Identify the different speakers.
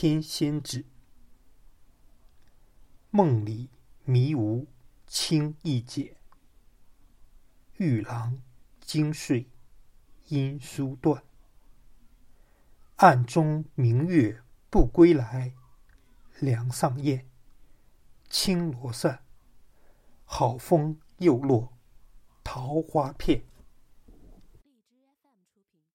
Speaker 1: 天仙子梦里迷无清易解，玉郎惊睡因书断。暗中明月不归来，梁上燕青罗扇，好风又落桃花片。